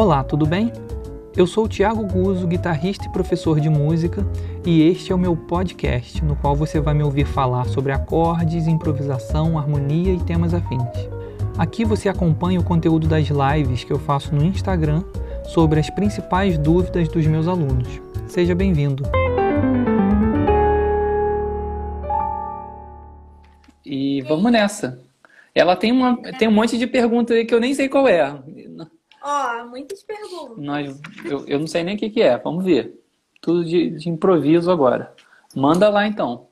Olá, tudo bem? Eu sou o Thiago Guzzo, guitarrista e professor de música, e este é o meu podcast, no qual você vai me ouvir falar sobre acordes, improvisação, harmonia e temas afins. Aqui você acompanha o conteúdo das lives que eu faço no Instagram sobre as principais dúvidas dos meus alunos. Seja bem-vindo! E vamos nessa. Ela tem, uma, tem um monte de perguntas aí que eu nem sei qual é. Ó, muitas perguntas. Nós, eu, eu não sei nem o que, que é. Vamos ver. Tudo de, de improviso agora. Manda lá então.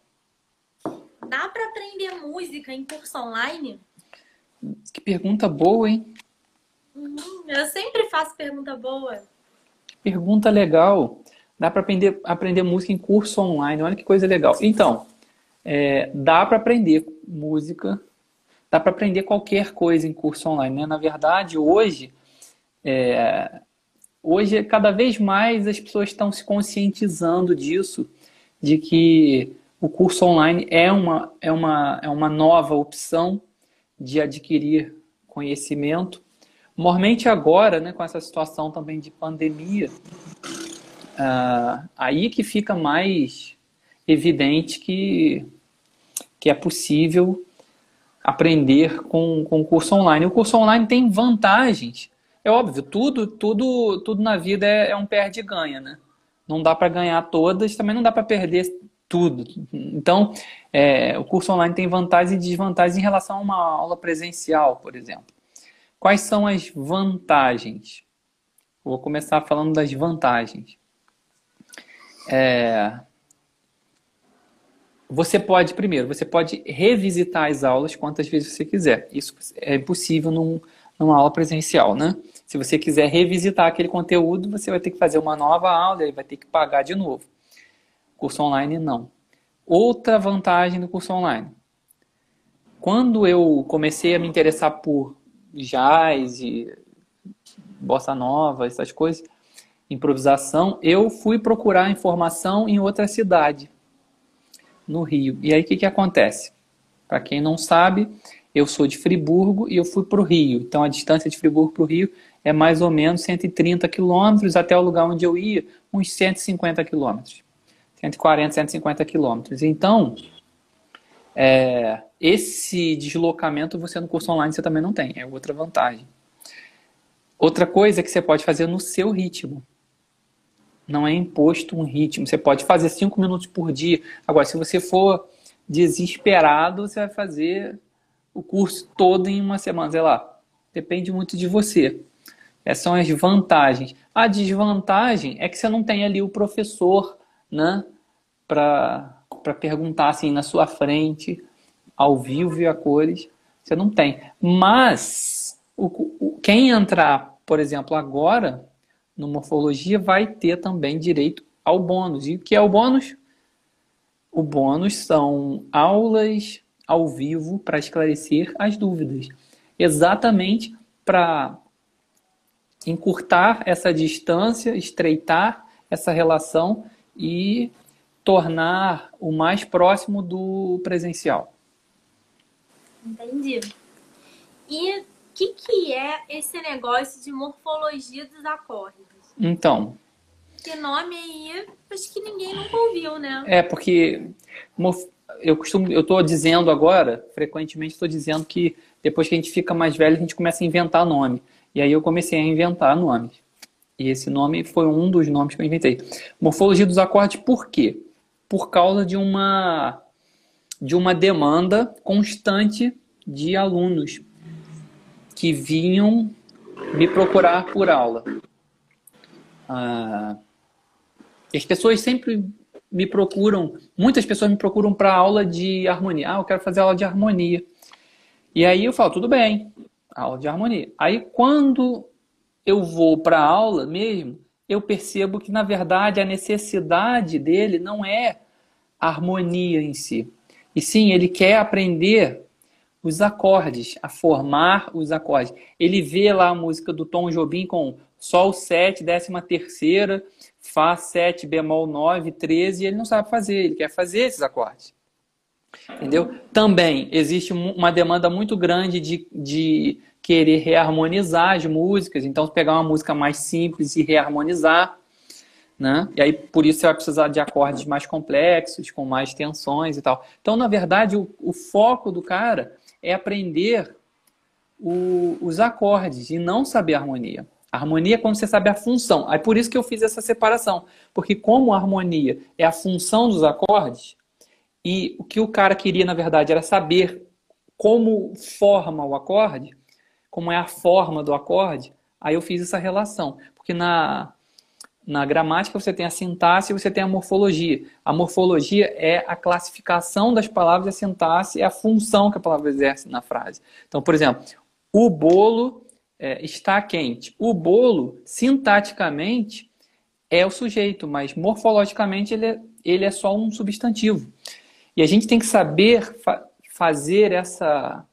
Dá para aprender música em curso online? Que pergunta boa, hein? Uhum, eu sempre faço pergunta boa. Pergunta legal. Dá para aprender, aprender música em curso online. Olha que coisa legal. Então, é, dá para aprender música, dá para aprender qualquer coisa em curso online. Né? Na verdade, hoje é, hoje, cada vez mais as pessoas estão se conscientizando disso, de que o curso online é uma, é uma, é uma nova opção de adquirir conhecimento. Normalmente agora, né, com essa situação também de pandemia, uh, aí que fica mais evidente que, que é possível aprender com o curso online. O curso online tem vantagens é óbvio, tudo, tudo, tudo na vida é, é um perde-ganha, né? Não dá para ganhar todas, também não dá para perder tudo. Então, é, o curso online tem vantagens e desvantagens em relação a uma aula presencial, por exemplo. Quais são as vantagens? Vou começar falando das vantagens. É, você pode, primeiro, você pode revisitar as aulas quantas vezes você quiser. Isso é impossível num, numa aula presencial, né? Se você quiser revisitar aquele conteúdo, você vai ter que fazer uma nova aula e vai ter que pagar de novo. Curso online, não. Outra vantagem do curso online. Quando eu comecei a me interessar por jazz e bossa nova, essas coisas, improvisação, eu fui procurar informação em outra cidade, no Rio. E aí o que, que acontece? Para quem não sabe, eu sou de Friburgo e eu fui para o Rio. Então a distância de Friburgo para o Rio é mais ou menos 130 quilômetros até o lugar onde eu ia, uns 150 quilômetros. 140, 150 quilômetros. Então, é, esse deslocamento você no curso online você também não tem, é outra vantagem. Outra coisa é que você pode fazer no seu ritmo. Não é imposto um ritmo. Você pode fazer cinco minutos por dia. Agora, se você for desesperado, você vai fazer o curso todo em uma semana, sei lá. Depende muito de você. Essas são as vantagens. A desvantagem é que você não tem ali o professor, né? Para perguntar assim na sua frente, ao vivo e a cores. Você não tem. Mas o, o, quem entrar, por exemplo, agora no Morfologia vai ter também direito ao bônus. E o que é o bônus? O bônus são aulas ao vivo para esclarecer as dúvidas. Exatamente para encurtar essa distância, estreitar essa relação e tornar o mais próximo do presencial. Entendi. E o que, que é esse negócio de morfologia dos acordes? Então. Que nome aí, acho que ninguém nunca ouviu, né? É, porque eu costumo, eu estou dizendo agora, frequentemente estou dizendo que depois que a gente fica mais velho, a gente começa a inventar nome. E aí eu comecei a inventar nomes. E esse nome foi um dos nomes que eu inventei. Morfologia dos acordes, por quê? Por causa de uma, de uma demanda constante de alunos que vinham me procurar por aula. Ah, as pessoas sempre me procuram, muitas pessoas me procuram para aula de harmonia. Ah, eu quero fazer aula de harmonia. E aí eu falo, tudo bem, aula de harmonia. Aí quando eu vou para a aula mesmo, eu percebo que na verdade a necessidade dele não é a harmonia em si. E sim, ele quer aprender os acordes, a formar os acordes. Ele vê lá a música do Tom Jobim com Sol 7, décima terceira, Fá 7, bemol 9, 13, e ele não sabe fazer, ele quer fazer esses acordes. Entendeu? Também existe uma demanda muito grande de, de querer reharmonizar as músicas, então pegar uma música mais simples e reharmonizar. Né? E aí, por isso, você vai precisar de acordes mais complexos, com mais tensões e tal. Então, na verdade, o, o foco do cara é aprender o, os acordes e não saber a harmonia. A harmonia é quando você sabe a função. É por isso que eu fiz essa separação. Porque como a harmonia é a função dos acordes, e o que o cara queria, na verdade, era saber como forma o acorde, como é a forma do acorde, aí eu fiz essa relação. Porque na, na gramática você tem a sintaxe e você tem a morfologia. A morfologia é a classificação das palavras e a sintaxe é a função que a palavra exerce na frase. Então, por exemplo, o bolo é, está quente. O bolo, sintaticamente, é o sujeito, mas morfologicamente ele é, ele é só um substantivo. E a gente tem que saber fa fazer essa,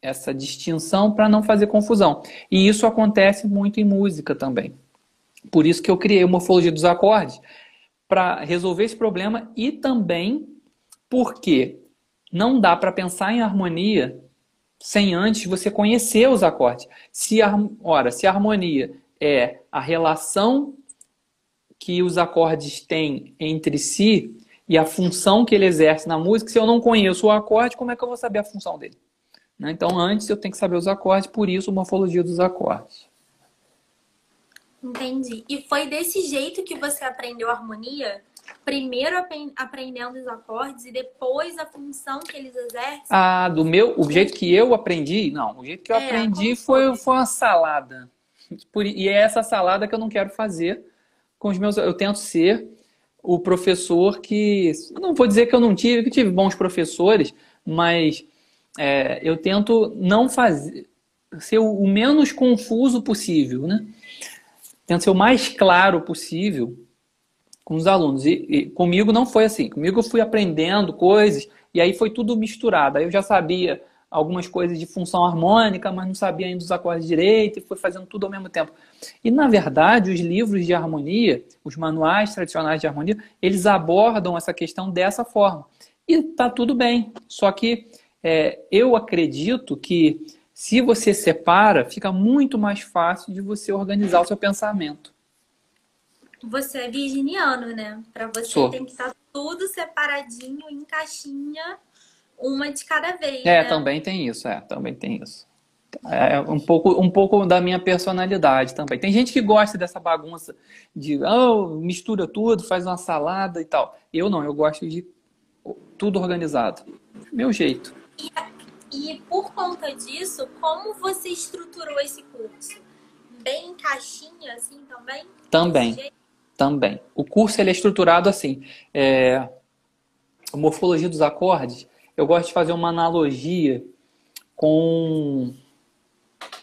essa distinção para não fazer confusão. E isso acontece muito em música também. Por isso que eu criei a morfologia dos acordes para resolver esse problema e também porque não dá para pensar em harmonia sem antes você conhecer os acordes. Se a, ora, se a harmonia é a relação que os acordes têm entre si e a função que ele exerce na música, se eu não conheço o acorde, como é que eu vou saber a função dele? Né? Então, antes eu tenho que saber os acordes, por isso, morfologia dos acordes. Entendi. E foi desse jeito que você aprendeu a harmonia? Primeiro aprendendo os acordes e depois a função que eles exercem? Ah, do meu, o jeito que eu aprendi? Não, o jeito que eu é, aprendi foi, foi uma salada. E é essa salada que eu não quero fazer com os meus. Eu tento ser o professor que. Não vou dizer que eu não tive, que tive bons professores, mas é, eu tento não fazer. ser o menos confuso possível, né? tento ser o mais claro possível com os alunos. E, e, comigo não foi assim. Comigo eu fui aprendendo coisas e aí foi tudo misturado. Aí eu já sabia algumas coisas de função harmônica, mas não sabia ainda os acordes direito e foi fazendo tudo ao mesmo tempo. E na verdade, os livros de harmonia, os manuais tradicionais de harmonia, eles abordam essa questão dessa forma. E tá tudo bem. Só que é, eu acredito que se você separa, fica muito mais fácil de você organizar o seu pensamento. Você é virginiano, né? Para você Sou. tem que estar tudo separadinho, em caixinha, uma de cada vez. É, né? também tem isso, é, também tem isso. É um pouco, um pouco da minha personalidade também. Tem gente que gosta dessa bagunça de oh, mistura tudo, faz uma salada e tal. Eu não, eu gosto de tudo organizado. Meu jeito. E e por conta disso, como você estruturou esse curso? Bem em caixinha, assim, também? Também. Também. O curso ele é estruturado assim. É... Morfologia dos acordes, eu gosto de fazer uma analogia com.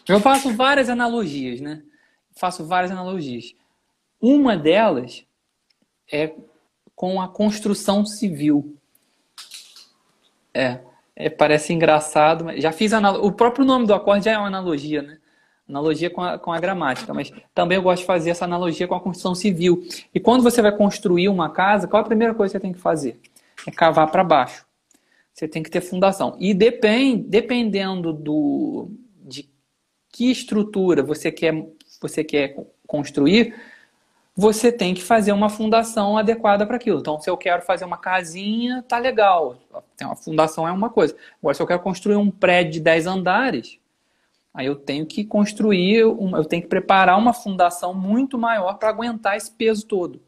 Eu faço várias analogias, né? Faço várias analogias. Uma delas é com a construção civil. É é, parece engraçado, mas já fiz anal... o próprio nome do acorde já é uma analogia, né? Analogia com a, com a gramática, mas também eu gosto de fazer essa analogia com a construção civil. E quando você vai construir uma casa, qual a primeira coisa que você tem que fazer? É cavar para baixo. Você tem que ter fundação. E depend, dependendo do, de que estrutura você quer, você quer construir, você tem que fazer uma fundação adequada para aquilo. Então, se eu quero fazer uma casinha, tá legal. Uma fundação é uma coisa. Agora, se eu quero construir um prédio de 10 andares, aí eu tenho que construir, eu tenho que preparar uma fundação muito maior para aguentar esse peso todo.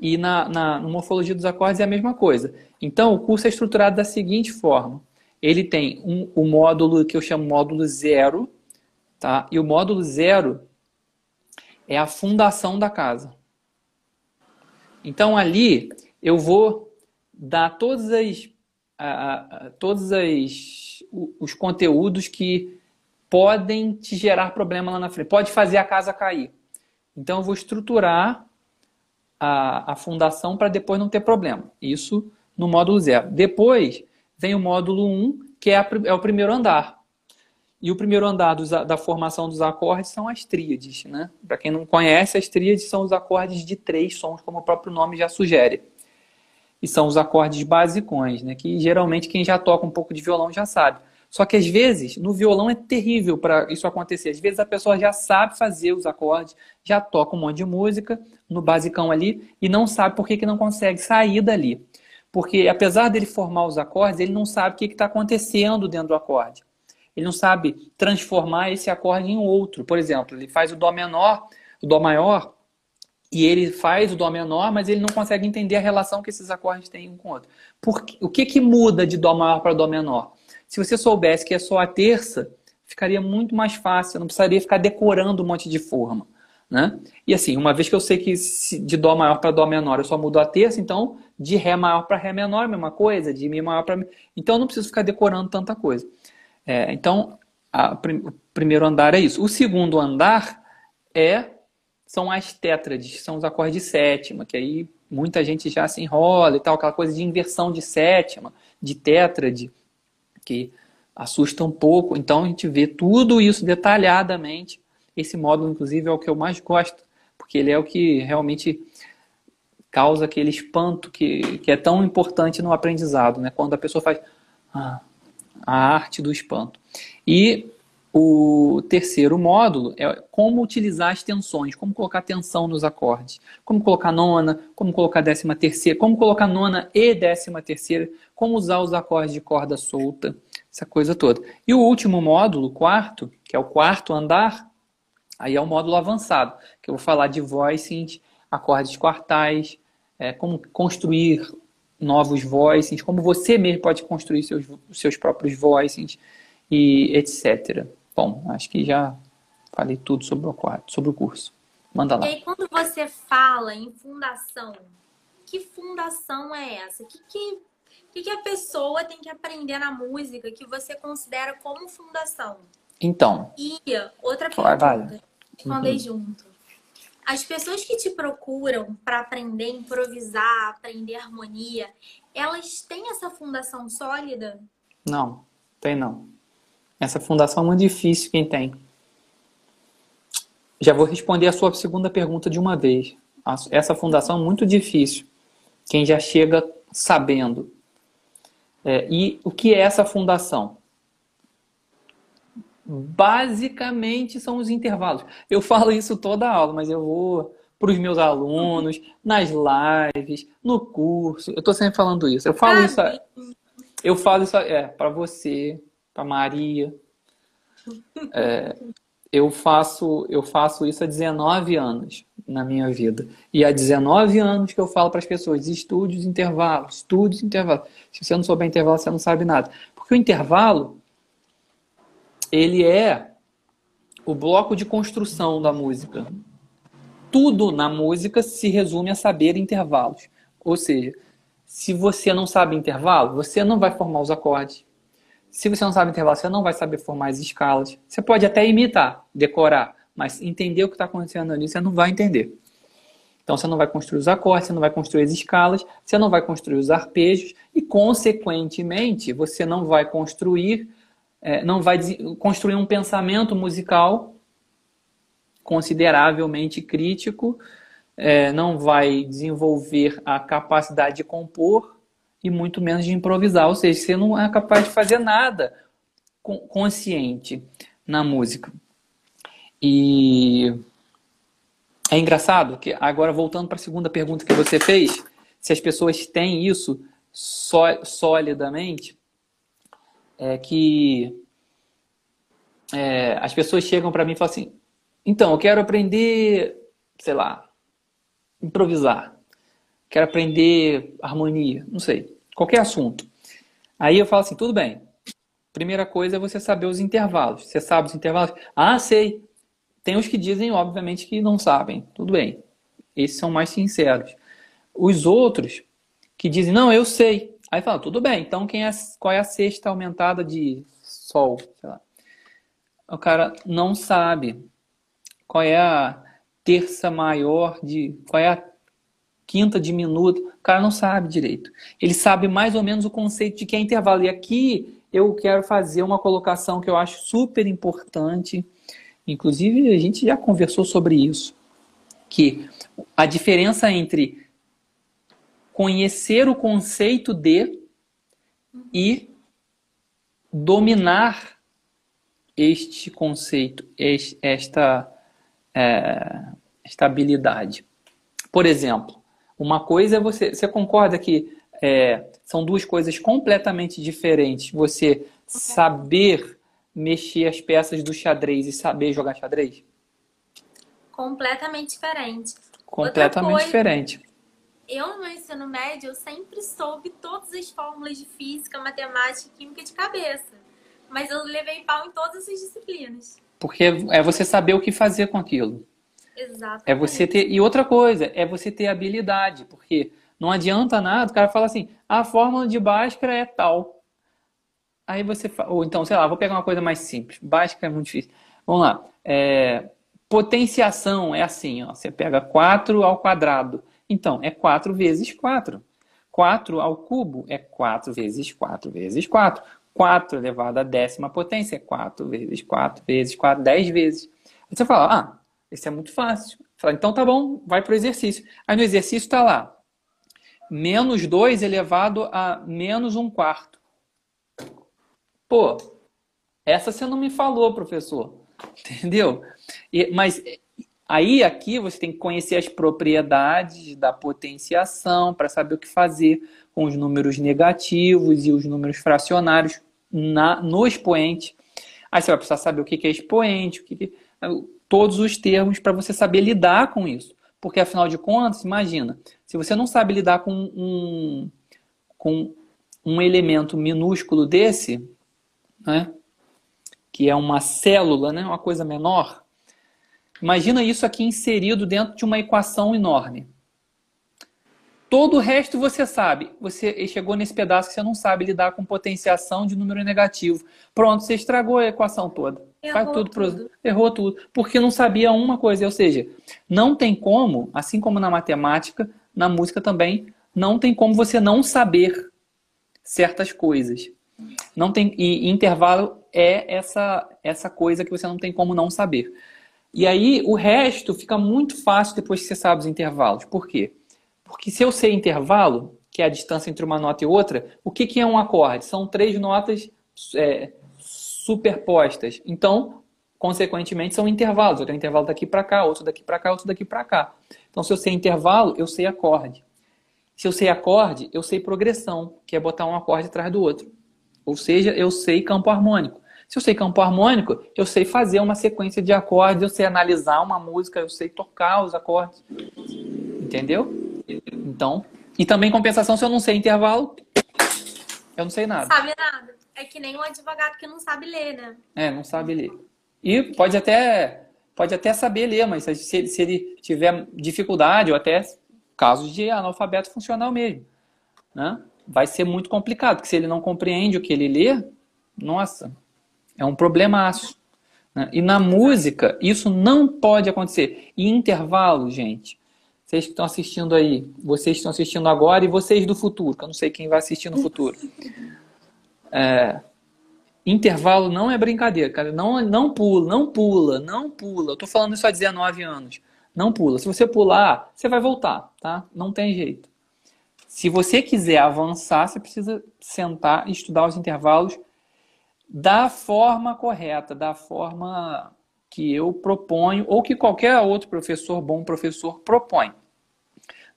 E na, na, morfologia dos acordes é a mesma coisa. Então, o curso é estruturado da seguinte forma. Ele tem um, o módulo que eu chamo módulo zero, tá? E o módulo zero é a fundação da casa. Então ali eu vou dar todas as, todos as, os conteúdos que podem te gerar problema lá na frente. Pode fazer a casa cair. Então eu vou estruturar a, a fundação para depois não ter problema. Isso no módulo zero. Depois vem o módulo 1, um, que é, a, é o primeiro andar. E o primeiro andar dos, da formação dos acordes são as tríades. Né? Para quem não conhece, as tríades são os acordes de três sons, como o próprio nome já sugere. e são os acordes basicões, né? Que geralmente quem já toca um pouco de violão já sabe. Só que às vezes no violão é terrível para isso acontecer. Às vezes a pessoa já sabe fazer os acordes, já toca um monte de música no basicão ali e não sabe por que, que não consegue sair dali. Porque apesar dele formar os acordes, ele não sabe o que está acontecendo dentro do acorde. Ele não sabe transformar esse acorde em outro. Por exemplo, ele faz o Dó menor, o Dó maior, e ele faz o Dó menor, mas ele não consegue entender a relação que esses acordes têm um com o outro. Por, o que, que muda de Dó maior para Dó menor? Se você soubesse que é só a terça, ficaria muito mais fácil, eu não precisaria ficar decorando um monte de forma. Né? E assim, uma vez que eu sei que de Dó maior para Dó menor eu só mudo a terça, então de Ré maior para Ré menor, mesma coisa, de Mi maior para Então eu não preciso ficar decorando tanta coisa. É, então, a, o primeiro andar é isso. O segundo andar é são as tétrades, são os acordes de sétima, que aí muita gente já se enrola e tal, aquela coisa de inversão de sétima, de tétrade, que assusta um pouco. Então a gente vê tudo isso detalhadamente. Esse módulo, inclusive, é o que eu mais gosto, porque ele é o que realmente causa aquele espanto que, que é tão importante no aprendizado, né? Quando a pessoa faz ah, a arte do espanto. E o terceiro módulo é como utilizar as tensões, como colocar tensão nos acordes, como colocar nona, como colocar décima terceira, como colocar nona e décima terceira, como usar os acordes de corda solta, essa coisa toda. E o último módulo, quarto, que é o quarto andar, aí é o módulo avançado, que eu vou falar de voicings, acordes quartais, é, como construir novos voicings, como você mesmo pode construir seus, seus próprios voicings e etc. Bom, acho que já falei tudo sobre o sobre o curso. Manda lá. E aí, quando você fala em fundação, que fundação é essa? O que, que, que, que a pessoa tem que aprender na música que você considera como fundação? Então. E outra pergunta. Vale. Respondei uhum. junto. As pessoas que te procuram para aprender a improvisar, aprender harmonia, elas têm essa fundação sólida? Não, tem não. Essa fundação é muito difícil quem tem. Já vou responder a sua segunda pergunta de uma vez. Essa fundação é muito difícil. Quem já chega sabendo. É, e o que é essa fundação? Basicamente são os intervalos. Eu falo isso toda aula, mas eu vou para os meus alunos, nas lives, no curso. Eu estou sempre falando isso. Eu falo isso. Eu falo isso é, para você, para Maria. É, eu faço eu faço isso há 19 anos na minha vida. E há 19 anos que eu falo para as pessoas, estude os intervalos, estude os intervalos. Se você não souber intervalo, você não sabe nada. Porque o intervalo, ele é o bloco de construção da música. Tudo na música se resume a saber intervalos. Ou seja, se você não sabe intervalo, você não vai formar os acordes, se você não sabe intervalo, você não vai saber formar as escalas. Você pode até imitar, decorar, mas entender o que está acontecendo ali, você não vai entender. Então você não vai construir os acordes, você não vai construir as escalas, você não vai construir os arpejos e, consequentemente, você não vai construir, é, não vai construir um pensamento musical consideravelmente crítico, é, não vai desenvolver a capacidade de compor e muito menos de improvisar. Ou seja, você não é capaz de fazer nada consciente na música. E é engraçado que, agora voltando para a segunda pergunta que você fez, se as pessoas têm isso solidamente, é que é, as pessoas chegam para mim e falam assim: então, eu quero aprender, sei lá, improvisar quero aprender harmonia, não sei, qualquer assunto. Aí eu falo assim, tudo bem. Primeira coisa é você saber os intervalos. Você sabe os intervalos? Ah, sei. Tem os que dizem, obviamente, que não sabem. Tudo bem. Esses são mais sinceros. Os outros que dizem, não, eu sei. Aí fala, tudo bem. Então, quem é, qual é a sexta aumentada de sol? O cara não sabe. Qual é a terça maior de. Qual é a quinta diminuta, o cara não sabe direito. Ele sabe mais ou menos o conceito de que é intervalo. E aqui eu quero fazer uma colocação que eu acho super importante. Inclusive, a gente já conversou sobre isso. Que a diferença entre conhecer o conceito de e dominar este conceito, esta, é, esta habilidade. Por exemplo, uma coisa é você. Você concorda que é, são duas coisas completamente diferentes? Você saber mexer as peças do xadrez e saber jogar xadrez? Completamente diferente. Completamente coisa, diferente. Eu, no meu ensino médio, eu sempre soube todas as fórmulas de física, matemática e química de cabeça. Mas eu levei pau em todas essas disciplinas. Porque é você saber o que fazer com aquilo. Exato. É você ter. E outra coisa, é você ter habilidade. Porque não adianta nada, o cara fala assim, a fórmula de Bhaskara é tal. Aí você. Ou então, sei lá, vou pegar uma coisa mais simples. Bhaskara é muito difícil. Vamos lá. É, potenciação é assim, ó. Você pega 4 ao quadrado. Então, é 4 vezes 4. 4 ao cubo é 4 vezes 4 vezes 4. 4 elevado à décima potência é 4 vezes 4 vezes 4, 10 vezes. Aí você fala, ah, esse é muito fácil. Fala, então tá bom, vai para o exercício. Aí no exercício está lá, menos 2 elevado a menos 1 quarto. Pô, essa você não me falou, professor. Entendeu? E, mas aí aqui você tem que conhecer as propriedades da potenciação para saber o que fazer com os números negativos e os números fracionários na, no expoente. Aí você vai precisar saber o que é expoente, o que, que todos os termos para você saber lidar com isso. Porque afinal de contas, imagina, se você não sabe lidar com um, com um elemento minúsculo desse, né, que é uma célula, né, uma coisa menor, imagina isso aqui inserido dentro de uma equação enorme. Todo o resto você sabe. Você chegou nesse pedaço que você não sabe lidar com potenciação de número negativo. Pronto, você estragou a equação toda. Errou tudo, tudo. Errou tudo. Porque não sabia uma coisa. Ou seja, não tem como, assim como na matemática, na música também, não tem como você não saber certas coisas. Não tem e intervalo é essa essa coisa que você não tem como não saber. E aí o resto fica muito fácil depois que você sabe os intervalos. Por quê? Porque se eu sei intervalo, que é a distância entre uma nota e outra, o que, que é um acorde? São três notas é, superpostas. Então, consequentemente, são intervalos. Eu tenho um intervalo daqui para cá, outro daqui para cá, outro daqui para cá. Então, se eu sei intervalo, eu sei acorde. Se eu sei acorde, eu sei progressão, que é botar um acorde atrás do outro. Ou seja, eu sei campo harmônico. Se eu sei campo harmônico, eu sei fazer uma sequência de acordes, eu sei analisar uma música, eu sei tocar os acordes. Entendeu? Então, e também compensação, se eu não sei intervalo, eu não sei nada. Sabe nada. É que nem um advogado que não sabe ler, né? É, não sabe ler. E pode até, pode até saber ler, mas se, se ele tiver dificuldade ou até casos de analfabeto funcional mesmo, né? Vai ser muito complicado, porque se ele não compreende o que ele lê, nossa, é um problemaço. Né? E na música, isso não pode acontecer. E intervalo, gente, vocês que estão assistindo aí, vocês que estão assistindo agora e vocês do futuro, que eu não sei quem vai assistir no futuro. É, intervalo não é brincadeira, cara. Não, não pula, não pula, não pula. Eu tô falando isso há 19 anos. Não pula. Se você pular, você vai voltar, tá? Não tem jeito. Se você quiser avançar, você precisa sentar e estudar os intervalos da forma correta, da forma que eu proponho ou que qualquer outro professor, bom professor, propõe.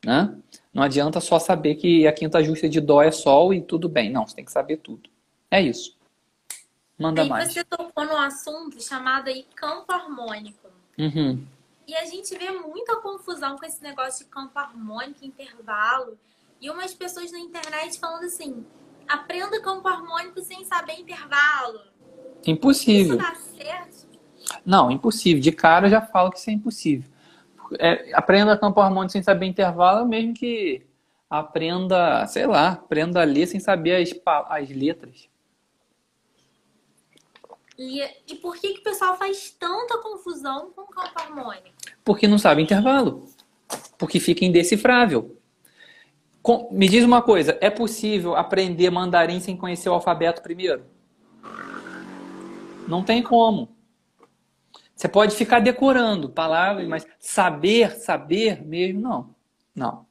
Né? Não adianta só saber que a quinta justa de Dó é Sol e tudo bem. Não, você tem que saber tudo. É isso. Manda Aí mais. Você tocou num assunto chamado aí campo harmônico. Uhum. E a gente vê muita confusão com esse negócio de campo harmônico, intervalo. E umas pessoas na internet falando assim: aprenda campo harmônico sem saber intervalo. Impossível. Isso dá certo? Não, impossível. De cara eu já falo que isso é impossível. É, aprenda campo harmônico sem saber intervalo, mesmo que aprenda, sei lá, aprenda a ler sem saber as, as letras. E, e por que, que o pessoal faz tanta confusão com campo harmônico? Porque não sabe intervalo. Porque fica indecifrável. Com, me diz uma coisa, é possível aprender mandarim sem conhecer o alfabeto primeiro? Não tem como. Você pode ficar decorando palavras, mas saber, saber mesmo, não. Não.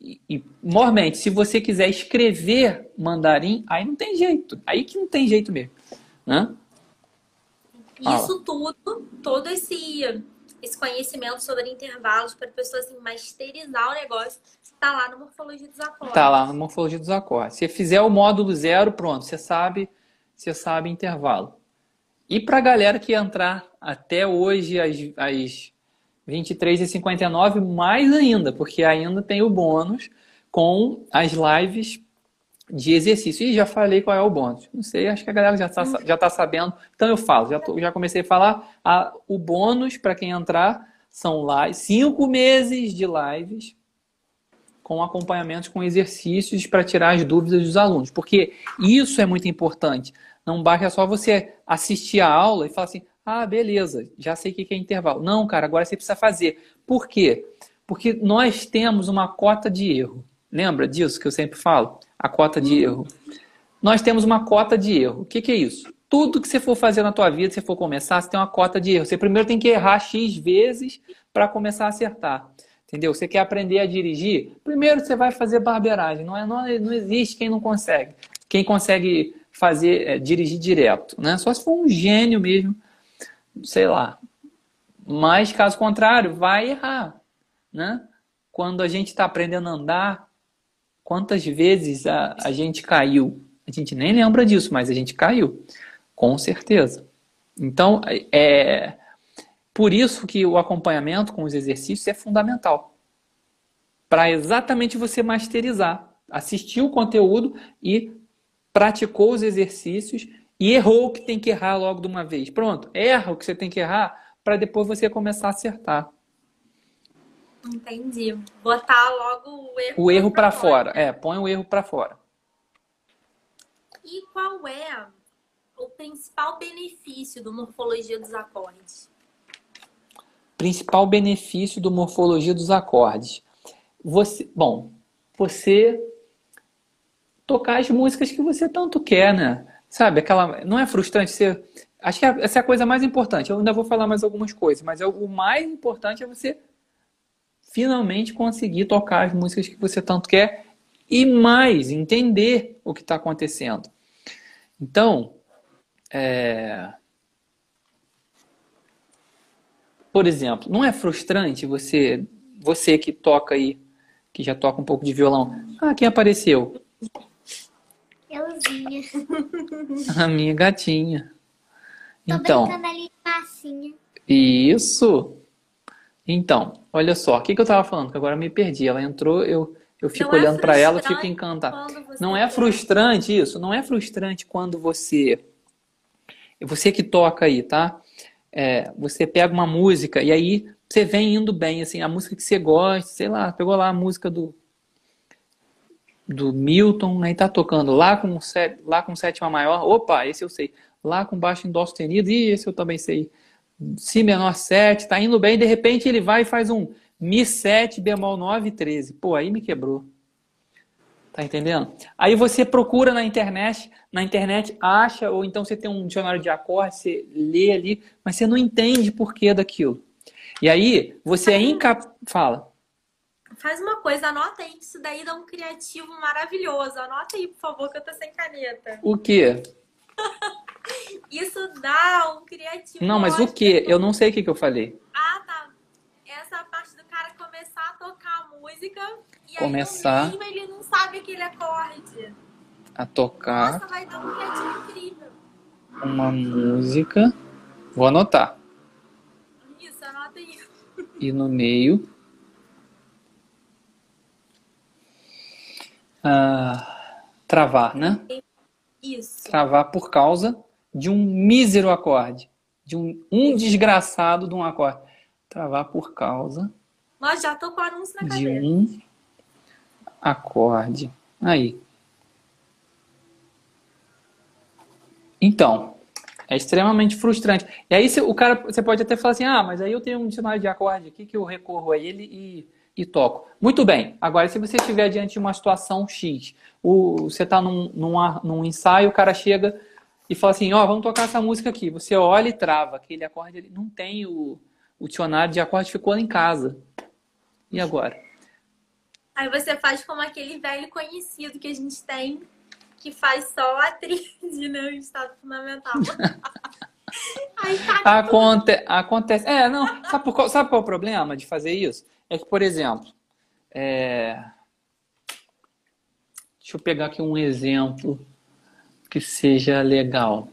E, e mormente, se você quiser escrever mandarim, aí não tem jeito. Aí que não tem jeito mesmo. Né? Isso tudo, todo esse, esse conhecimento sobre intervalos para a pessoa assim, masterizar o negócio, está lá no Morfologia dos Acordes. Está lá no Morfologia dos Acordes. Se fizer o módulo zero, pronto, você sabe, você sabe intervalo. E para a galera que entrar até hoje às, às 23h59, mais ainda, porque ainda tem o bônus com as lives de exercício. E já falei qual é o bônus. Não sei, acho que a galera já está já tá sabendo. Então eu falo, já, tô, já comecei a falar. O bônus para quem entrar são lives, cinco meses de lives com acompanhamentos com exercícios para tirar as dúvidas dos alunos. Porque isso é muito importante. Não basta só você assistir a aula e falar assim, ah, beleza, já sei o que é intervalo. Não, cara, agora você precisa fazer. Por quê? Porque nós temos uma cota de erro. Lembra disso que eu sempre falo? A cota de erro. Nós temos uma cota de erro. O que, que é isso? Tudo que você for fazer na tua vida, se você for começar, você tem uma cota de erro. Você primeiro tem que errar X vezes para começar a acertar. Entendeu? Você quer aprender a dirigir? Primeiro você vai fazer barbeiragem. Não, é, não, não existe quem não consegue. Quem consegue fazer é, dirigir direto, né? Só se for um gênio mesmo, sei lá. Mas caso contrário, vai errar, né? Quando a gente está aprendendo a andar, quantas vezes a, a gente caiu? A gente nem lembra disso, mas a gente caiu, com certeza. Então, é por isso que o acompanhamento com os exercícios é fundamental. Para exatamente você masterizar, assistir o conteúdo e praticou os exercícios e errou o que tem que errar logo de uma vez. Pronto, erra o que você tem que errar para depois você começar a acertar. Entendi. Botar logo o erro. O erro para fora. fora. É, põe o erro para fora. E qual é o principal benefício do morfologia dos acordes? Principal benefício do morfologia dos acordes. Você, bom, você tocar as músicas que você tanto quer, né? Sabe, aquela. Não é frustrante ser. Acho que essa é a coisa mais importante. Eu ainda vou falar mais algumas coisas, mas é o mais importante é você finalmente conseguir tocar as músicas que você tanto quer e mais entender o que está acontecendo. Então, é... por exemplo, não é frustrante você, você que toca aí, que já toca um pouco de violão, ah, quem apareceu? Euzinha. A minha gatinha. Tô então, brincando ali massinha. Isso. Então, olha só, o que, que eu tava falando? Que agora eu me perdi. Ela entrou, eu, eu fico Não é olhando para ela, fico encantado. Não é frustrante isso? Não é frustrante quando você. Você que toca aí, tá? É, você pega uma música e aí você vem indo bem, assim, a música que você gosta, sei lá, pegou lá a música do do Milton, aí tá tocando lá com, sé- lá com sétima maior, opa, esse eu sei. Lá com baixo em dó sustenido, e esse eu também sei. Si menor 7, tá indo bem, de repente ele vai e faz um Mi 7, bemol 9, 13. Pô, aí me quebrou. Tá entendendo? Aí você procura na internet, na internet acha, ou então você tem um dicionário de acordes, você lê ali, mas você não entende por que daquilo. E aí você é incapaz. Fala. Faz uma coisa, anota aí que isso daí dá um criativo maravilhoso. Anota aí, por favor, que eu tô sem caneta. O quê? Isso dá um criativo. Não, mas o quê? Eu não sei o que, que eu falei. Ah, tá. Essa parte do cara começar a tocar a música e Começar. aí no meio ele não sabe aquele acorde. A tocar Nossa, vai dar um criativo incrível. uma música. Vou anotar. Isso, anota aí. E no meio. Ah, travar, né? Isso. Travar por causa de um mísero acorde. De um, um desgraçado de um acorde. Travar por causa Nós já tô com anúncio na de um acorde. Aí. Então, é extremamente frustrante. E aí o cara, você pode até falar assim, ah, mas aí eu tenho um dicionário de acorde aqui que eu recorro a ele e, e toco. Muito bem. Agora, se você estiver diante de uma situação X, o, você está num, num, num ensaio, o cara chega e fala assim, ó, vamos tocar essa música aqui. Você olha e trava. Aquele acorde, ele não tem o, o dicionário de acorde, ficou em casa. E agora? Aí você faz como aquele velho conhecido que a gente tem, que faz só a tríade né, estado fundamental. Aí, Aconte acontece. É, não. Sabe, por, sabe qual é o problema de fazer isso? É que, por exemplo, é... deixa eu pegar aqui um exemplo que seja legal.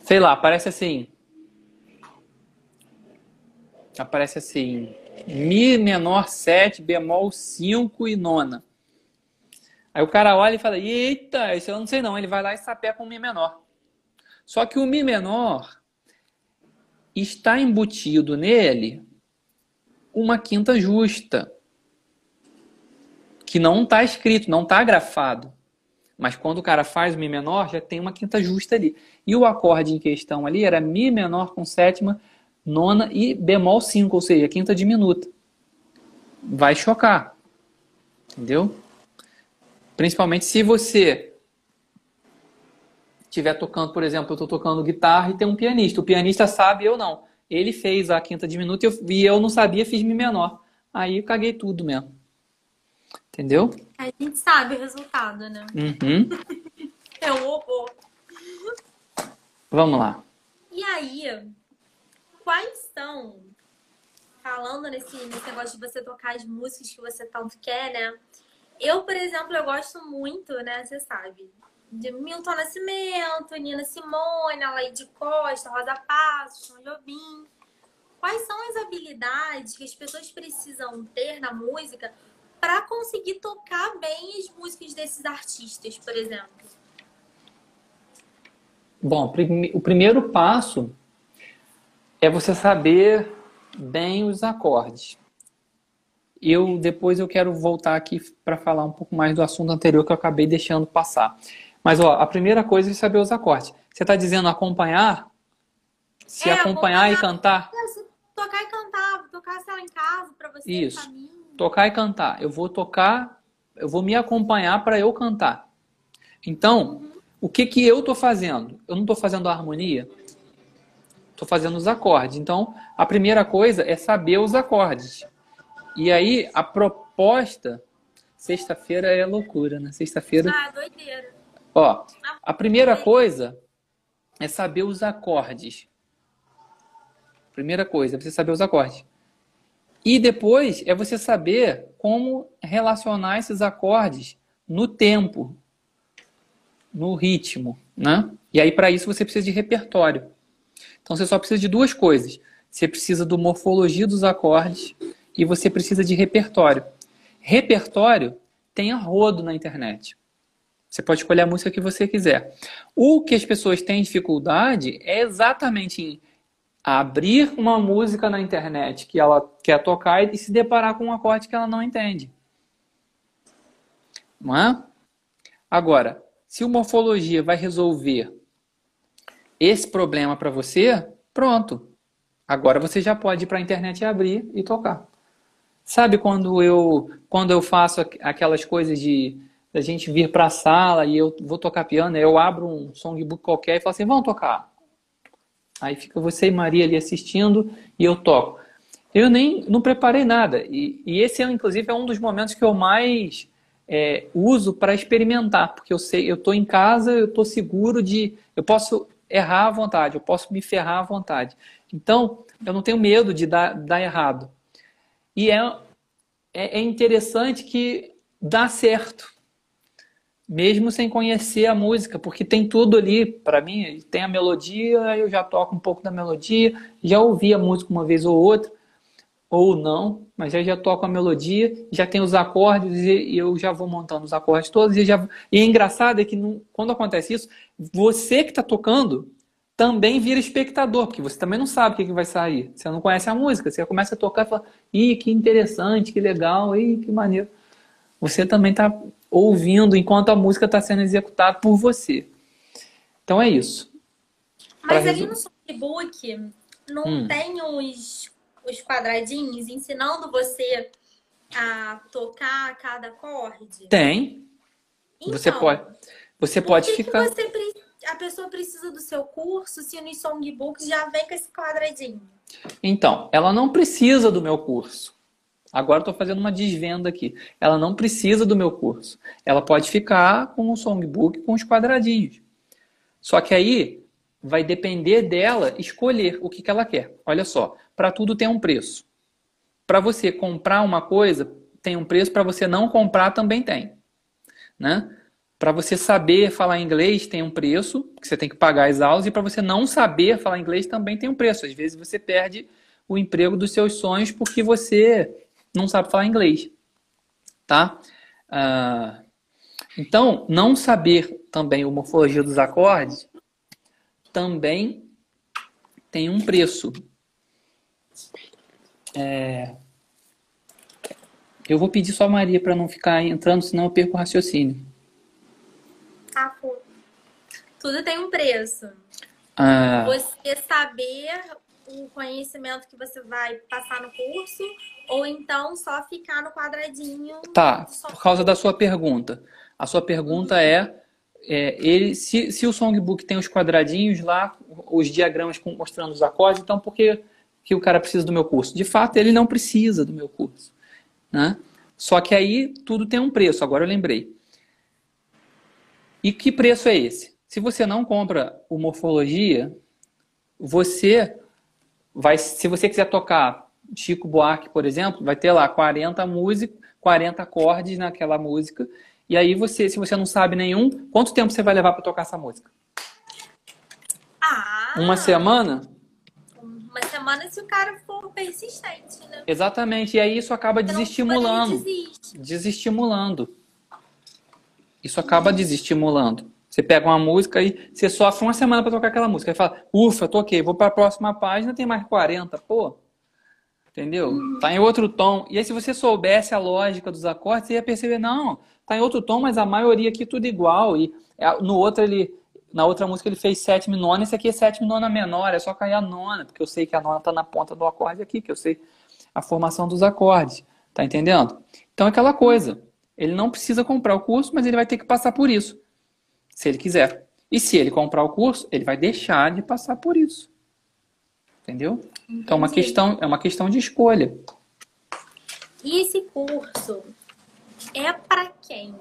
Sei lá, aparece assim. Aparece assim. Mi menor 7, bemol 5 e nona. Aí o cara olha e fala: Eita, isso eu não sei não. Ele vai lá e sapé com Mi menor. Só que o Mi menor está embutido nele uma quinta justa. Que não está escrito, não está grafado. Mas quando o cara faz Mi menor, já tem uma quinta justa ali. E o acorde em questão ali era Mi menor com sétima, nona e bemol 5, ou seja, quinta diminuta. Vai chocar. Entendeu? Principalmente se você estiver tocando, por exemplo, eu estou tocando guitarra e tem um pianista. O pianista sabe, eu não. Ele fez a quinta diminuta e eu, e eu não sabia, fiz Mi menor. Aí eu caguei tudo mesmo. Entendeu? A gente sabe o resultado, né? Uhum. é o robô. Vamos lá. E aí, quais são, falando nesse, nesse negócio de você tocar as músicas que você tanto quer, né? Eu, por exemplo, eu gosto muito, né? Você sabe, de Milton Nascimento, Nina Simone, Alaide Costa, Rosa Passos, Tom Jobim. Quais são as habilidades que as pessoas precisam ter na música para conseguir tocar bem as músicas desses artistas, por exemplo? Bom, o primeiro passo é você saber bem os acordes. Eu depois eu quero voltar aqui para falar um pouco mais do assunto anterior que eu acabei deixando passar. Mas ó, a primeira coisa é saber os acordes. Você está dizendo acompanhar? Se é, acompanhar, acompanhar e cantar? Tocar e cantar, tocar sei lá, em casa para você. Isso tocar e cantar. Eu vou tocar, eu vou me acompanhar para eu cantar. Então, uhum. o que que eu estou fazendo? Eu não estou fazendo a harmonia, estou fazendo os acordes. Então, a primeira coisa é saber os acordes. E aí, a proposta, sexta-feira é loucura, né? Sexta-feira. Ah, doideira. Ó, a primeira coisa é saber os acordes. Primeira coisa, é você saber os acordes. E depois é você saber como relacionar esses acordes no tempo, no ritmo, né? E aí para isso você precisa de repertório. Então você só precisa de duas coisas. Você precisa do morfologia dos acordes e você precisa de repertório. Repertório tem a rodo na internet. Você pode escolher a música que você quiser. O que as pessoas têm dificuldade é exatamente em abrir uma música na internet que ela quer tocar e se deparar com um acorde que ela não entende. Não é? Agora, se o morfologia vai resolver esse problema para você, pronto. Agora você já pode ir para a internet e abrir e tocar. Sabe quando eu quando eu faço aquelas coisas de a gente vir para a sala e eu vou tocar piano, eu abro um songbook qualquer e falo assim, vamos tocar. Aí fica você e Maria ali assistindo e eu toco. Eu nem não preparei nada. E, e esse, inclusive, é um dos momentos que eu mais é, uso para experimentar, porque eu sei, eu estou em casa, eu estou seguro de. Eu posso errar à vontade, eu posso me ferrar à vontade. Então, eu não tenho medo de dar, dar errado. E é, é, é interessante que dá certo mesmo sem conhecer a música, porque tem tudo ali, para mim, tem a melodia, eu já toco um pouco da melodia, já ouvi a música uma vez ou outra, ou não, mas eu já toco a melodia, já tem os acordes e eu já vou montando os acordes todos e já e é engraçado é que não, quando acontece isso, você que está tocando também vira espectador, porque você também não sabe o que, que vai sair. Você não conhece a música, você começa a tocar e fala, ih, que interessante, que legal, ih, que maneiro. Você também está ouvindo enquanto a música está sendo executada por você. Então é isso. Mas pra ali no songbook não hum. tem os, os quadradinhos ensinando você a tocar cada acorde? Tem. Então, você pode. Você pode ficar. Que você, a pessoa precisa do seu curso se no songbooks já vem com esse quadradinho? Então, ela não precisa do meu curso. Agora estou fazendo uma desvenda aqui. Ela não precisa do meu curso. Ela pode ficar com o songbook com os quadradinhos. Só que aí vai depender dela escolher o que, que ela quer. Olha só, para tudo tem um preço. Para você comprar uma coisa, tem um preço, para você não comprar também tem. Né? Para você saber falar inglês tem um preço, que você tem que pagar as aulas, e para você não saber falar inglês também tem um preço. Às vezes você perde o emprego dos seus sonhos porque você não sabe falar inglês. Tá? Ah, então, não saber também a morfologia dos acordes também tem um preço. É... Eu vou pedir só a Maria para não ficar entrando, senão eu perco o raciocínio. Ah, pô. Tudo tem um preço. Ah, Você saber o conhecimento que você vai passar no curso, ou então só ficar no quadradinho. tá, por causa da sua pergunta. A sua pergunta é, é, ele, se, se o songbook tem os quadradinhos lá, os diagramas com- mostrando os acordes, então por que, que o cara precisa do meu curso? De fato, ele não precisa do meu curso. Né? Só que aí tudo tem um preço, agora eu lembrei. E que preço é esse? Se você não compra o Morfologia, você vai, se você quiser tocar Chico Buarque, por exemplo, vai ter lá 40 músicas, 40 acordes naquela música. E aí você, se você não sabe nenhum, quanto tempo você vai levar para tocar essa música? Ah! Uma semana? Uma semana se o cara for persistente, né? Exatamente. E aí isso acaba ele desestimulando. desiste. desestimulando. Isso acaba desestimulando. Você pega uma música e você sofre uma semana para tocar aquela música. Aí fala, ufa, toquei, vou para a próxima página, tem mais 40. Pô, entendeu? Tá em outro tom. E aí, se você soubesse a lógica dos acordes, você ia perceber, não, tá em outro tom, mas a maioria aqui tudo igual. E é, no outro ele. Na outra música ele fez sétima e nona, esse aqui é sétima e nona menor, é só cair a nona, porque eu sei que a nona tá na ponta do acorde aqui, que eu sei a formação dos acordes. Tá entendendo? Então é aquela coisa. Ele não precisa comprar o curso, mas ele vai ter que passar por isso, se ele quiser. E se ele comprar o curso, ele vai deixar de passar por isso. Entendeu? Então é uma Entendi. questão, é uma questão de escolha. E esse curso é pra quem?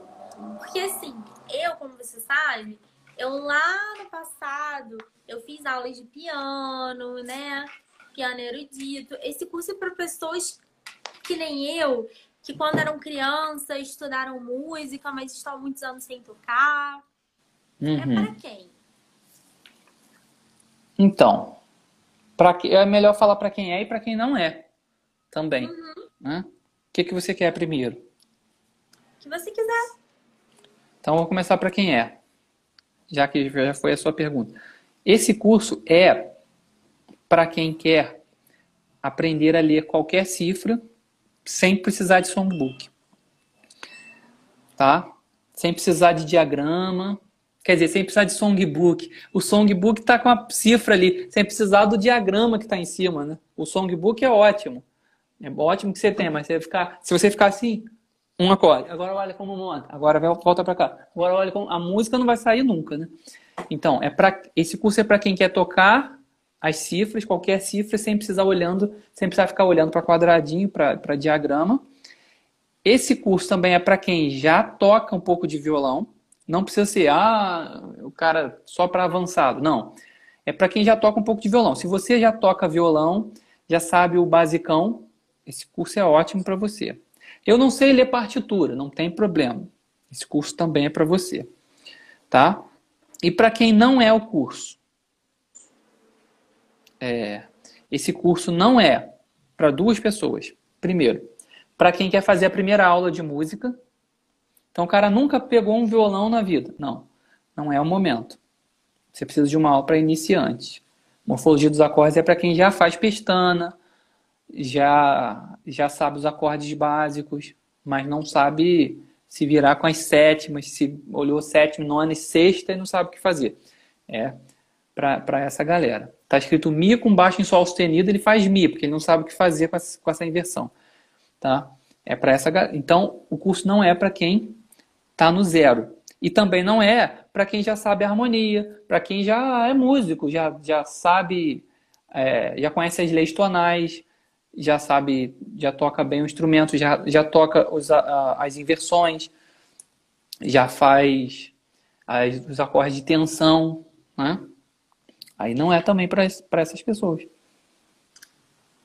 Porque assim, eu, como você sabe, eu lá no passado, eu fiz aulas de piano, né? Piano erudito. Esse curso é para pessoas que nem eu, que quando eram crianças estudaram música, mas estão muitos anos sem tocar. É Uhum. pra quem? Então, pra que, é melhor falar para quem é e para quem não é também. Uhum. né? O que, que você quer primeiro? O que você quiser. Então, vou começar para quem é, já que já foi a sua pergunta. Esse curso é para quem quer aprender a ler qualquer cifra sem precisar de songbook. Tá? Sem precisar de diagrama. Quer dizer, sem precisar de songbook. O songbook está com a cifra ali, sem precisar do diagrama que está em cima, né? O songbook é ótimo. É ótimo que você tem, mas você ficar, se você ficar assim, um acorde. Agora olha como monta. Agora vai- volta para cá. Agora olha como a música não vai sair nunca, né? Então, é para esse curso é para quem quer tocar as cifras, qualquer cifra, sem precisar olhando, sem precisar ficar olhando para quadradinho, para diagrama. Esse curso também é para quem já toca um pouco de violão. Não precisa ser ah, o cara só para avançado. Não. É para quem já toca um pouco de violão. Se você já toca violão, já sabe o basicão, esse curso é ótimo para você. Eu não sei ler partitura, não tem problema. Esse curso também é para você, tá? E para quem não é o curso, é, esse curso não é para duas pessoas. Primeiro, para quem quer fazer a primeira aula de música. Então, o cara nunca pegou um violão na vida. Não, não é o momento. Você precisa de uma aula para iniciantes. Morfologia dos acordes é para quem já faz pestana, já já sabe os acordes básicos, mas não sabe se virar com as sétimas, se olhou sétima, nona e sexta e não sabe o que fazer. É para essa galera. Tá escrito Mi com baixo em Sol sustenido, ele faz Mi, porque ele não sabe o que fazer com essa, com essa inversão. Tá? É para essa Então, o curso não é para quem está no zero. E também não é para quem já sabe a harmonia, para quem já é músico, já, já sabe, é, já conhece as leis tonais, já sabe, já toca bem o instrumento, já, já toca os, as inversões, já faz as, os acordes de tensão, né? Aí não é também para essas pessoas.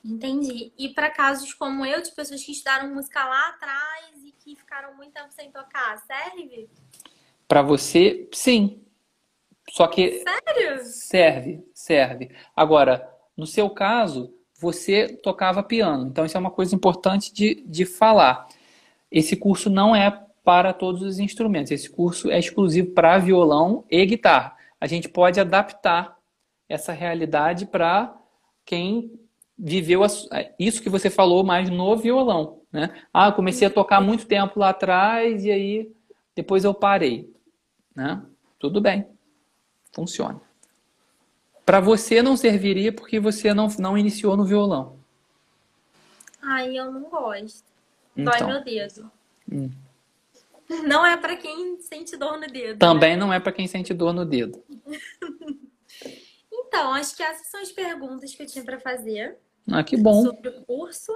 Entendi. E para casos como eu, de pessoas que estudaram música lá atrás que ficaram muito tempo sem tocar, serve? Para você, sim. Só que. Sério? Serve, serve. Agora, no seu caso, você tocava piano. Então, isso é uma coisa importante de, de falar. Esse curso não é para todos os instrumentos. Esse curso é exclusivo para violão e guitarra. A gente pode adaptar essa realidade para quem viveu isso que você falou mais no violão, né? Ah, eu comecei a tocar muito tempo lá atrás e aí depois eu parei, né? Tudo bem, funciona. Para você não serviria porque você não, não iniciou no violão. Ai, eu não gosto. Então. Dói meu dedo. Hum. Não é para quem sente dor no dedo. Também né? não é para quem sente dor no dedo. então, acho que essas são as perguntas que eu tinha para fazer. Ah, que bom. Sobre o curso.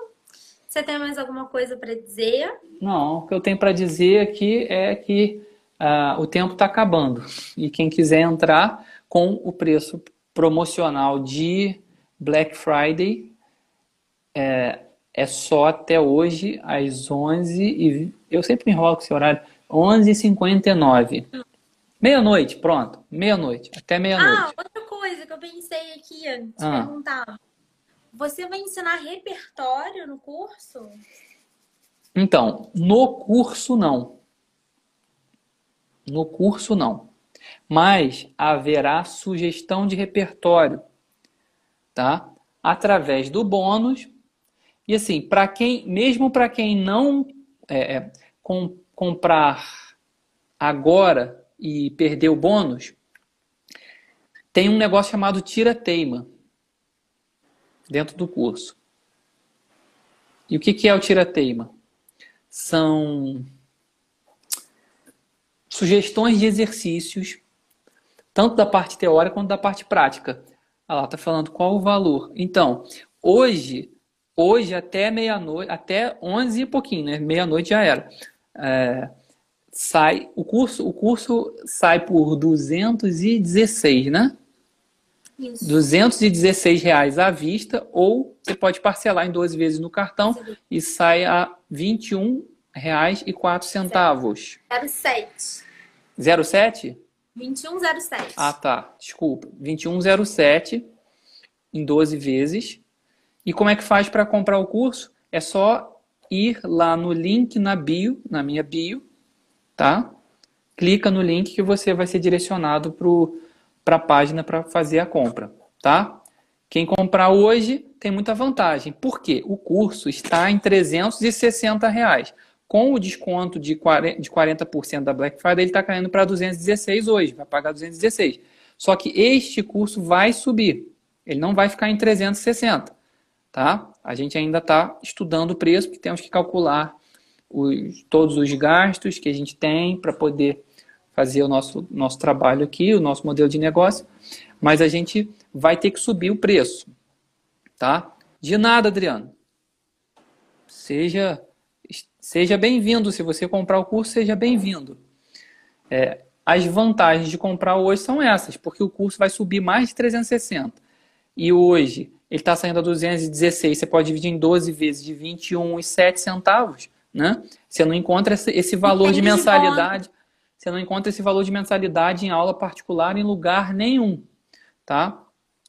Você tem mais alguma coisa para dizer? Não, o que eu tenho para dizer aqui é que uh, o tempo está acabando. E quem quiser entrar com o preço promocional de Black Friday é, é só até hoje, às 11 e Eu sempre me enrolo com esse horário. 11h59. Meia-noite, pronto. Meia-noite. Até meia-noite. Ah, outra coisa que eu pensei aqui antes de ah. perguntar. Você vai ensinar repertório no curso? Então, no curso não. No curso não. Mas haverá sugestão de repertório, tá? Através do bônus. E assim, para quem, mesmo para quem não é, é, com, comprar agora e perder o bônus, tem um negócio chamado tira-teima dentro do curso. E o que, é o tira-teima? São sugestões de exercícios, tanto da parte teórica quanto da parte prática. Ah lá, tá falando qual o valor. Então, hoje, hoje até meia-noite, até 11 e pouquinho, né? Meia-noite já era. É, sai o curso, o curso sai por 216, né? Isso. 216 reais à vista ou você pode parcelar em 12 vezes no cartão Sim. e sai a 21 reais e 4 centavos. 07. 07? 2107. Ah, tá. Desculpa. 2107 em 12 vezes. E como é que faz para comprar o curso? É só ir lá no link na bio, na minha bio, tá? Clica no link que você vai ser direcionado para para a página para fazer a compra, tá? Quem comprar hoje tem muita vantagem. Por quê? O curso está em 360 reais. Com o desconto de 40% da Black Friday, ele está caindo para 216 hoje. Vai pagar 216. Só que este curso vai subir. Ele não vai ficar em 360. Tá? A gente ainda está estudando o preço, porque temos que calcular os, todos os gastos que a gente tem para poder fazer o nosso, nosso trabalho aqui, o nosso modelo de negócio, mas a gente vai ter que subir o preço, tá? De nada, Adriano. Seja, seja bem-vindo. Se você comprar o curso, seja bem-vindo. É, as vantagens de comprar hoje são essas, porque o curso vai subir mais de 360. E hoje ele está saindo a 216, você pode dividir em 12 vezes de 21,7 centavos, né? Você não encontra esse valor de mensalidade você não encontra esse valor de mensalidade em aula particular em lugar nenhum, tá?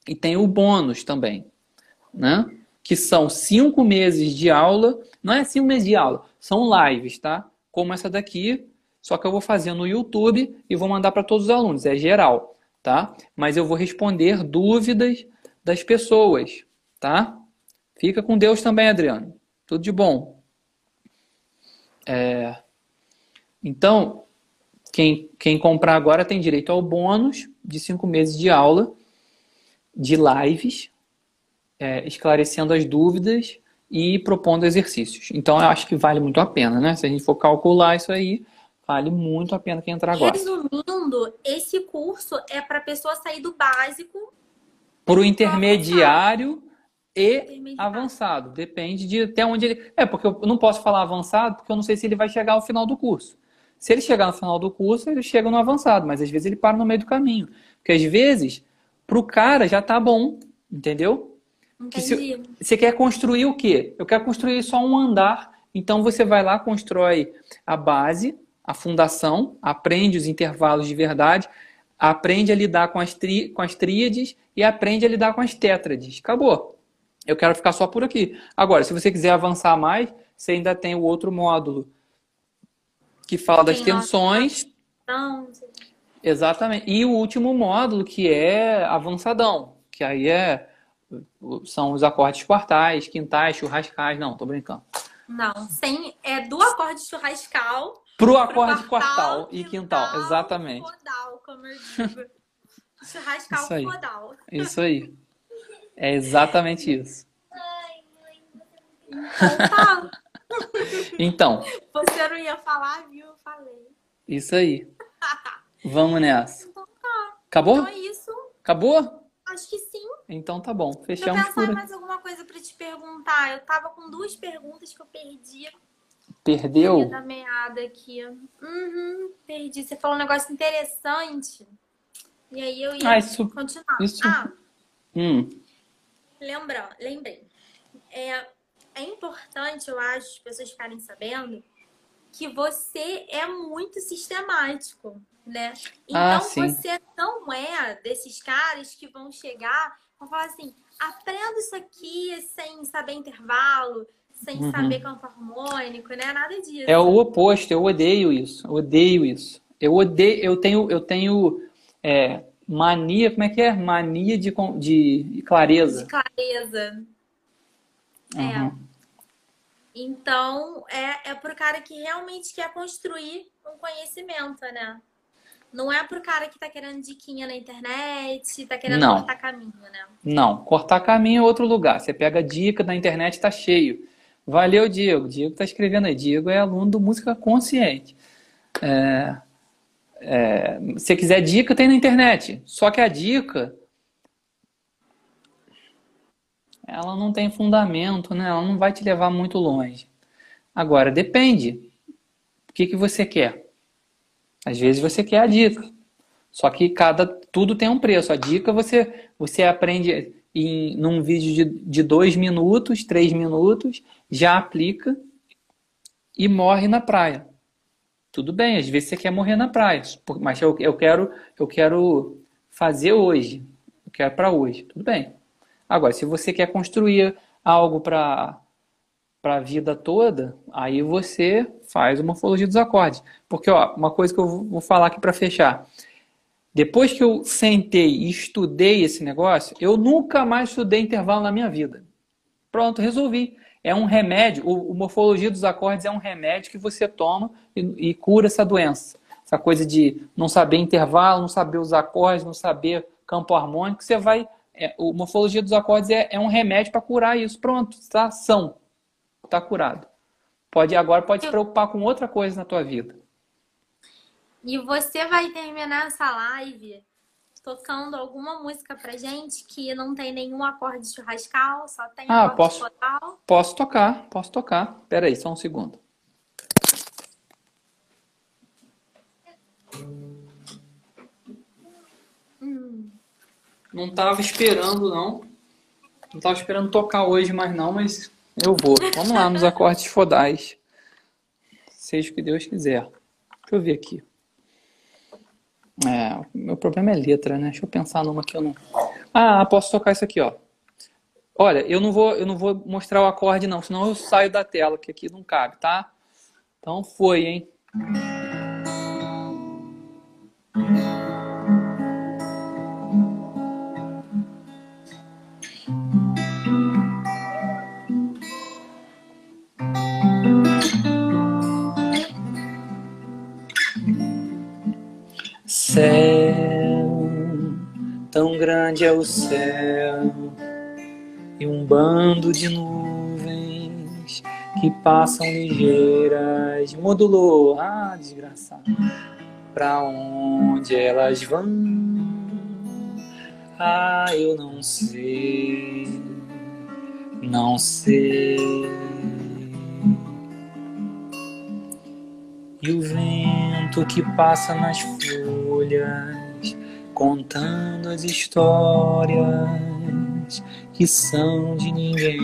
E tem o bônus também, né? Que são cinco meses de aula, não é cinco meses de aula, são lives, tá? Como essa daqui, só que eu vou fazer no YouTube e vou mandar para todos os alunos, é geral, tá? Mas eu vou responder dúvidas das pessoas, tá? Fica com Deus também, Adriano. Tudo de bom. É... Então, quem, quem comprar agora tem direito ao bônus de cinco meses de aula, de lives, é, esclarecendo as dúvidas e propondo exercícios. Então, eu acho que vale muito a pena, né? Se a gente for calcular isso aí, vale muito a pena quem entrar agora. Resumindo, esse curso é para a pessoa sair do básico. Para o intermediário e avançado. Depende de até onde ele. É, porque eu não posso falar avançado, porque eu não sei se ele vai chegar ao final do curso. Se ele chegar no final do curso, ele chega no avançado, mas às vezes ele para no meio do caminho. Porque às vezes, para o cara já tá bom, entendeu? Se, você quer construir o quê? Eu quero construir só um andar. Então você vai lá, constrói a base, a fundação, aprende os intervalos de verdade, aprende a lidar com as, tri, com as tríades e aprende a lidar com as tétrades. Acabou. Eu quero ficar só por aqui. Agora, se você quiser avançar mais, você ainda tem o outro módulo que fala das tensões. Exatamente. E o último módulo, que é avançadão, que aí é são os acordes quartais, quintais, churrascais. Não, tô brincando. Não, sem, é do acorde churrascal pro acorde pro quartal, quartal, e quintal, quintal exatamente. Como eu digo. churrascal isso aí. Isso aí. É exatamente isso. Então tá. Então. Você não ia falar, viu? Eu falei. Isso aí. Vamos nessa. Então tá. Acabou? Então é isso. Acabou? Acho que sim. Então tá bom. Fechamos eu pensar mais alguma coisa para te perguntar. Eu tava com duas perguntas que eu perdi. Perdeu? Da meada aqui. Uhum, perdi. Você falou um negócio interessante. E aí eu ia ah, isso, continuar. Isso. Ah, hum. lembra, lembrei. É, é importante, eu acho, as pessoas ficarem sabendo que você é muito sistemático né? Ah, então ah, você não é desses caras que vão chegar e falar assim, aprendo isso aqui sem saber intervalo, sem uhum. saber campo harmônico, né? Nada disso. É o oposto, eu odeio isso, eu odeio isso. Eu odeio, eu tenho, eu tenho é, mania, como é que é? Mania de, de clareza. De clareza. É. Uhum. É. Então, é, é pro cara que realmente quer construir um conhecimento, né? Não é pro cara que tá querendo diquinha na internet, tá querendo não. cortar caminho, né? Não, cortar caminho é outro lugar. Você pega dica na internet, tá cheio. Valeu, Diego. Diego tá escrevendo aí. Diego é aluno do Música Consciente. É, é, se quiser dica, tem na internet. Só que a dica ela não tem fundamento, né? Ela não vai te levar muito longe. Agora, depende. O que, que você quer? Às vezes você quer a dica. Só que cada tudo tem um preço. A dica você você aprende em num vídeo de, de dois minutos, três minutos, já aplica e morre na praia. Tudo bem, às vezes você quer morrer na praia, mas eu, eu quero eu quero fazer hoje, eu quero para hoje. Tudo bem. Agora, se você quer construir algo para para a vida toda, aí você faz uma morfologia dos acordes. Porque, ó, uma coisa que eu vou falar aqui para fechar. Depois que eu sentei e estudei esse negócio, eu nunca mais estudei intervalo na minha vida. Pronto, resolvi. É um remédio, o, o morfologia dos acordes é um remédio que você toma e, e cura essa doença. Essa coisa de não saber intervalo, não saber os acordes, não saber campo harmônico, você vai. É, o morfologia dos acordes é, é um remédio para curar isso. Pronto, está são está curado. Pode agora pode se preocupar com outra coisa na tua vida. E você vai terminar essa live tocando alguma música pra gente que não tem nenhum acorde churrascal, só tem ah, acorde posso, total. Posso tocar, posso tocar. Pera aí, só um segundo. Não tava esperando, não. Não tava esperando tocar hoje mais não, mas eu vou. Vamos lá nos acordes fodais. Seja o que Deus quiser. Deixa eu ver aqui. É, meu problema é letra, né? Deixa eu pensar numa que eu não. Ah, posso tocar isso aqui, ó. Olha, eu não vou, eu não vou mostrar o acorde não, senão eu saio da tela, que aqui não cabe, tá? Então foi, hein? Céu, tão grande é o céu, e um bando de nuvens que passam ligeiras. Modulou, ah, desgraçado, pra onde elas vão? Ah, eu não sei. não sei. E o vento que passa nas folhas, contando as histórias que são de ninguém,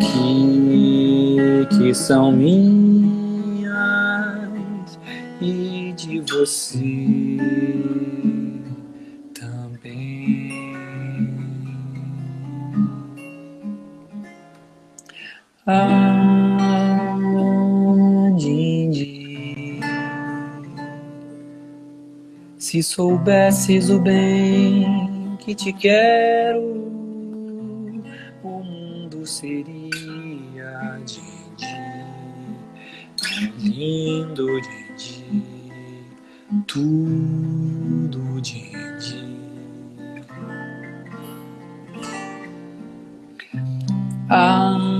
que, que são minhas e de você também. Ah, se soubesses o bem que te quero, o mundo seria Dindi, lindo Dindi, tudo Dindi. Ah,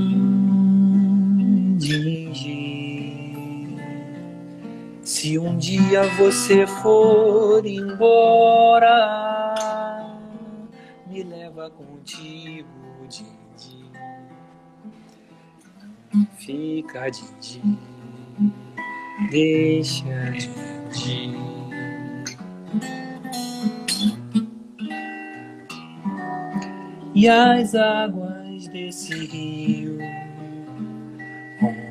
se um dia você for embora, me leva contigo, Dindi. Fica, Dindi, deixa, Dindi. E as águas desse rio,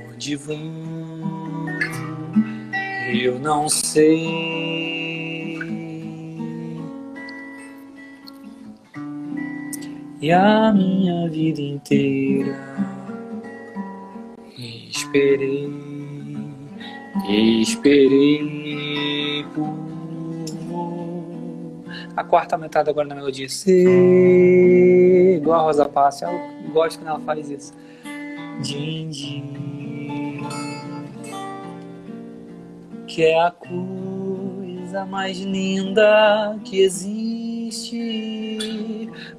onde vão, eu não sei. E a minha vida inteira esperei, esperei por a quarta metade agora na melodia. Se igual a Rosa Passa, eu gosto quando ela faz isso. Din, din, que é a coisa mais linda que existe.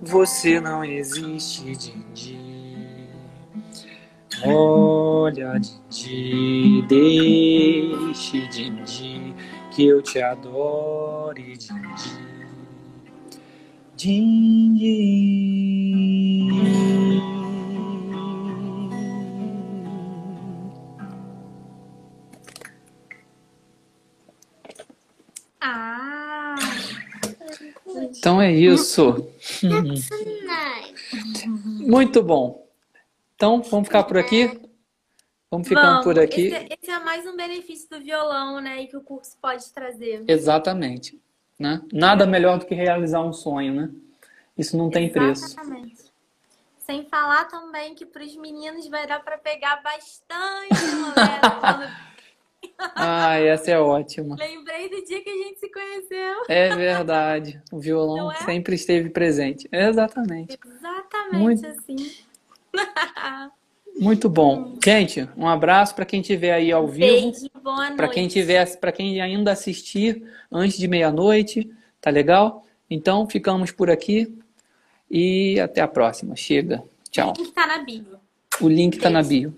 Você não existe, din, din. Olha, Dindi, deixe, Dindi, que eu te adore, Dindi. Ah, Então é isso. Muito bom. Então vamos ficar por aqui? Vamos ficando por aqui. Esse, é- esse é mais um benefício do violão, né? E que o curso pode trazer. Exatamente. Né? Nada melhor do que realizar um sonho, né? Isso não tem preço. Exatamente. Sem falar também que para os meninos vai dar para pegar bastante moléstia. Ah, essa é ótima. Lembrei do dia que a gente se conheceu. É verdade. O violão é? sempre esteve presente. Exatamente. Exatamente Muito. assim. Muito bom. Gente, um abraço para quem estiver aí ao vivo. Para quem tiver, para quem ainda assistir antes de meia-noite, tá legal? Então ficamos por aqui e até a próxima. Chega. Tchau. O link tá na bio. O link tá na bio.